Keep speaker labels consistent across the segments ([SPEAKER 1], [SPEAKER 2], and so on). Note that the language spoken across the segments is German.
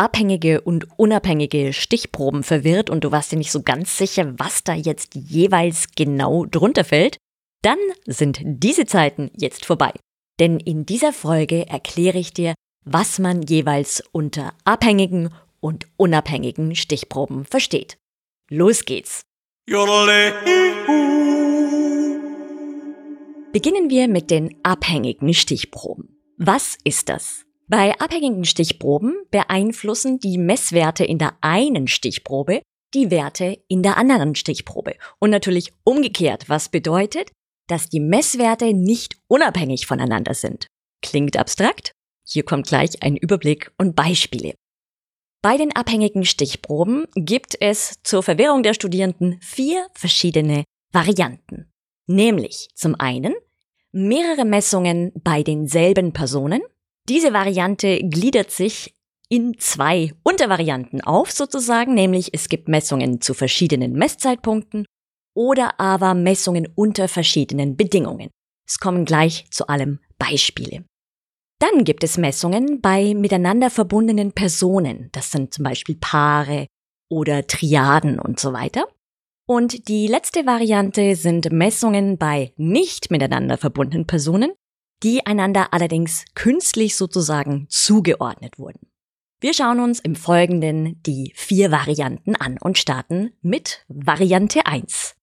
[SPEAKER 1] abhängige und unabhängige Stichproben verwirrt und du warst dir nicht so ganz sicher, was da jetzt jeweils genau drunter fällt? Dann sind diese Zeiten jetzt vorbei. Denn in dieser Folge erkläre ich dir, was man jeweils unter abhängigen und unabhängigen Stichproben versteht. Los geht's! Beginnen wir mit den abhängigen Stichproben. Was ist das? Bei abhängigen Stichproben beeinflussen die Messwerte in der einen Stichprobe die Werte in der anderen Stichprobe. Und natürlich umgekehrt, was bedeutet, dass die Messwerte nicht unabhängig voneinander sind. Klingt abstrakt? Hier kommt gleich ein Überblick und Beispiele. Bei den abhängigen Stichproben gibt es zur Verwirrung der Studierenden vier verschiedene Varianten. Nämlich zum einen mehrere Messungen bei denselben Personen, diese Variante gliedert sich in zwei Untervarianten auf sozusagen, nämlich es gibt Messungen zu verschiedenen Messzeitpunkten oder aber Messungen unter verschiedenen Bedingungen. Es kommen gleich zu allem Beispiele. Dann gibt es Messungen bei miteinander verbundenen Personen. Das sind zum Beispiel Paare oder Triaden und so weiter. Und die letzte Variante sind Messungen bei nicht miteinander verbundenen Personen, die einander allerdings künstlich sozusagen zugeordnet wurden. Wir schauen uns im Folgenden die vier Varianten an und starten mit Variante 1.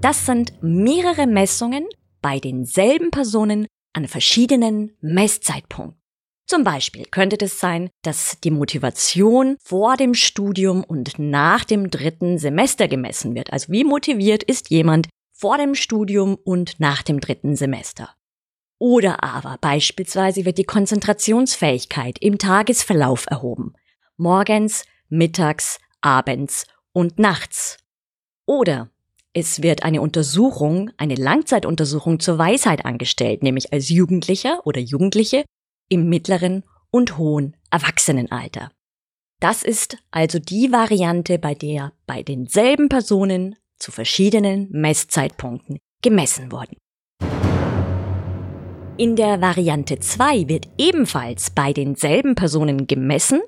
[SPEAKER 1] Das sind mehrere Messungen bei denselben Personen an verschiedenen Messzeitpunkten. Zum Beispiel könnte es sein, dass die Motivation vor dem Studium und nach dem dritten Semester gemessen wird. Also wie motiviert ist jemand vor dem Studium und nach dem dritten Semester. Oder aber beispielsweise wird die Konzentrationsfähigkeit im Tagesverlauf erhoben. Morgens, mittags, abends und nachts. Oder es wird eine Untersuchung, eine Langzeituntersuchung zur Weisheit angestellt, nämlich als Jugendlicher oder Jugendliche im mittleren und hohen Erwachsenenalter. Das ist also die Variante, bei der bei denselben Personen zu verschiedenen Messzeitpunkten gemessen wurden. In der Variante 2 wird ebenfalls bei denselben Personen gemessen,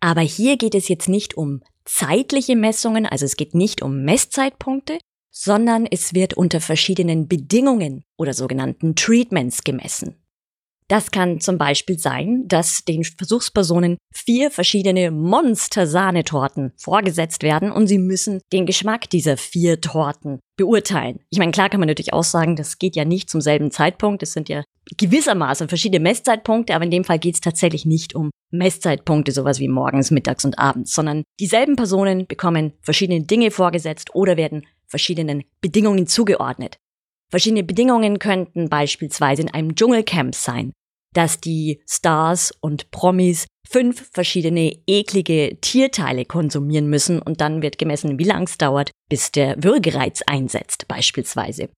[SPEAKER 1] aber hier geht es jetzt nicht um zeitliche Messungen, also es geht nicht um Messzeitpunkte, sondern es wird unter verschiedenen Bedingungen oder sogenannten Treatments gemessen. Das kann zum Beispiel sein, dass den Versuchspersonen vier verschiedene Monster-Sahnetorten vorgesetzt werden und sie müssen den Geschmack dieser vier Torten beurteilen. Ich meine, klar kann man natürlich auch sagen, das geht ja nicht zum selben Zeitpunkt. Es sind ja gewissermaßen verschiedene Messzeitpunkte, aber in dem Fall geht es tatsächlich nicht um Messzeitpunkte, sowas wie morgens, mittags und abends, sondern dieselben Personen bekommen verschiedene Dinge vorgesetzt oder werden verschiedenen Bedingungen zugeordnet. Verschiedene Bedingungen könnten beispielsweise in einem Dschungelcamp sein, dass die Stars und Promis fünf verschiedene eklige Tierteile konsumieren müssen und dann wird gemessen, wie lang es dauert, bis der Würgereiz einsetzt beispielsweise.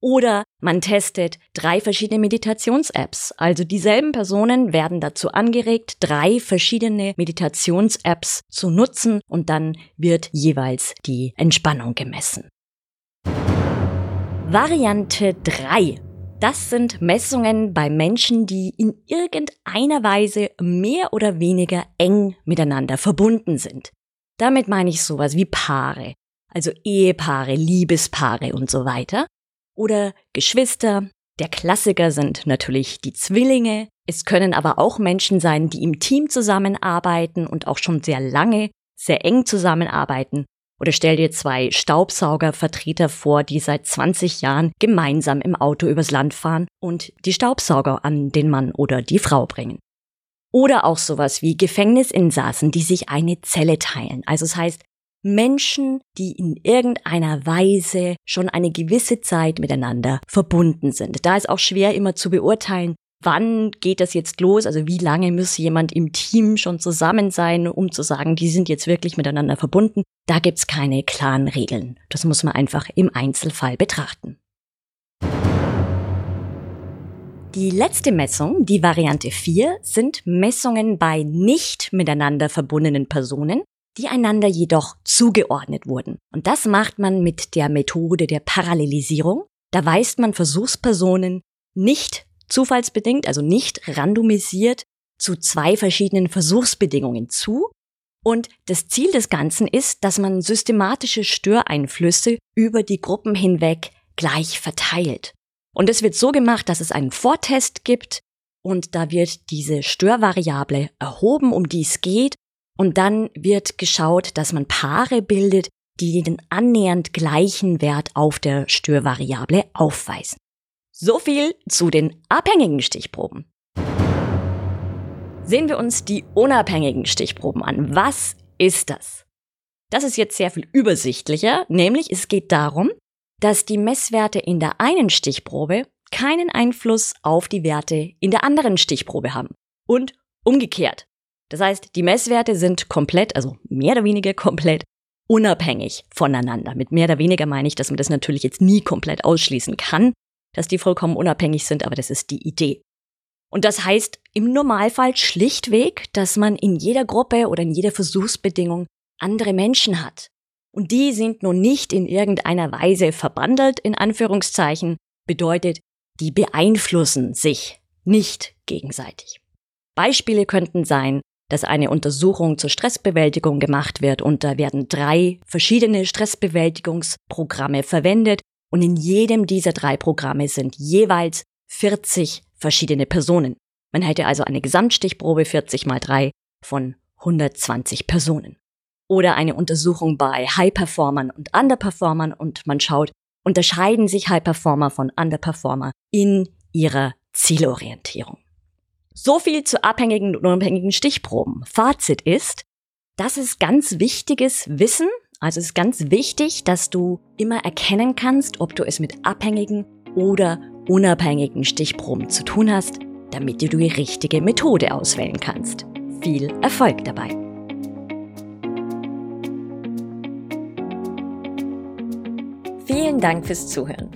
[SPEAKER 1] Oder man testet drei verschiedene Meditations-Apps. Also dieselben Personen werden dazu angeregt, drei verschiedene Meditations-Apps zu nutzen und dann wird jeweils die Entspannung gemessen. Variante 3 das sind Messungen bei Menschen, die in irgendeiner Weise mehr oder weniger eng miteinander verbunden sind. Damit meine ich sowas wie Paare, also Ehepaare, Liebespaare und so weiter. Oder Geschwister. Der Klassiker sind natürlich die Zwillinge. Es können aber auch Menschen sein, die im Team zusammenarbeiten und auch schon sehr lange sehr eng zusammenarbeiten oder stell dir zwei Staubsaugervertreter vor, die seit 20 Jahren gemeinsam im Auto übers Land fahren und die Staubsauger an den Mann oder die Frau bringen. Oder auch sowas wie Gefängnisinsassen, die sich eine Zelle teilen. Also es das heißt, Menschen, die in irgendeiner Weise schon eine gewisse Zeit miteinander verbunden sind. Da ist auch schwer immer zu beurteilen, wann geht das jetzt los? Also wie lange muss jemand im Team schon zusammen sein, um zu sagen, die sind jetzt wirklich miteinander verbunden? Da gibt's keine klaren Regeln. Das muss man einfach im Einzelfall betrachten. Die letzte Messung, die Variante 4, sind Messungen bei nicht miteinander verbundenen Personen, die einander jedoch zugeordnet wurden. Und das macht man mit der Methode der Parallelisierung. Da weist man Versuchspersonen nicht zufallsbedingt, also nicht randomisiert, zu zwei verschiedenen Versuchsbedingungen zu. Und das Ziel des Ganzen ist, dass man systematische Störeinflüsse über die Gruppen hinweg gleich verteilt. Und es wird so gemacht, dass es einen Vortest gibt und da wird diese Störvariable erhoben, um die es geht. Und dann wird geschaut, dass man Paare bildet, die den annähernd gleichen Wert auf der Störvariable aufweisen. So viel zu den abhängigen Stichproben. Sehen wir uns die unabhängigen Stichproben an. Was ist das? Das ist jetzt sehr viel übersichtlicher, nämlich es geht darum, dass die Messwerte in der einen Stichprobe keinen Einfluss auf die Werte in der anderen Stichprobe haben. Und umgekehrt. Das heißt, die Messwerte sind komplett, also mehr oder weniger komplett unabhängig voneinander. Mit mehr oder weniger meine ich, dass man das natürlich jetzt nie komplett ausschließen kann, dass die vollkommen unabhängig sind, aber das ist die Idee. Und das heißt im Normalfall schlichtweg, dass man in jeder Gruppe oder in jeder Versuchsbedingung andere Menschen hat. Und die sind nun nicht in irgendeiner Weise verbandelt, in Anführungszeichen, bedeutet, die beeinflussen sich nicht gegenseitig. Beispiele könnten sein, dass eine Untersuchung zur Stressbewältigung gemacht wird und da werden drei verschiedene Stressbewältigungsprogramme verwendet und in jedem dieser drei Programme sind jeweils 40 verschiedene Personen. Man hätte also eine Gesamtstichprobe 40 mal 3 von 120 Personen. Oder eine Untersuchung bei High-Performern und Underperformern und man schaut, unterscheiden sich High-Performer von Underperformer in ihrer Zielorientierung. So viel zu abhängigen und unabhängigen Stichproben. Fazit ist, das ist ganz wichtiges Wissen also es ist ganz wichtig, dass du immer erkennen kannst, ob du es mit abhängigen oder unabhängigen Stichproben zu tun hast, damit du die richtige Methode auswählen kannst. Viel Erfolg dabei! Vielen Dank fürs Zuhören.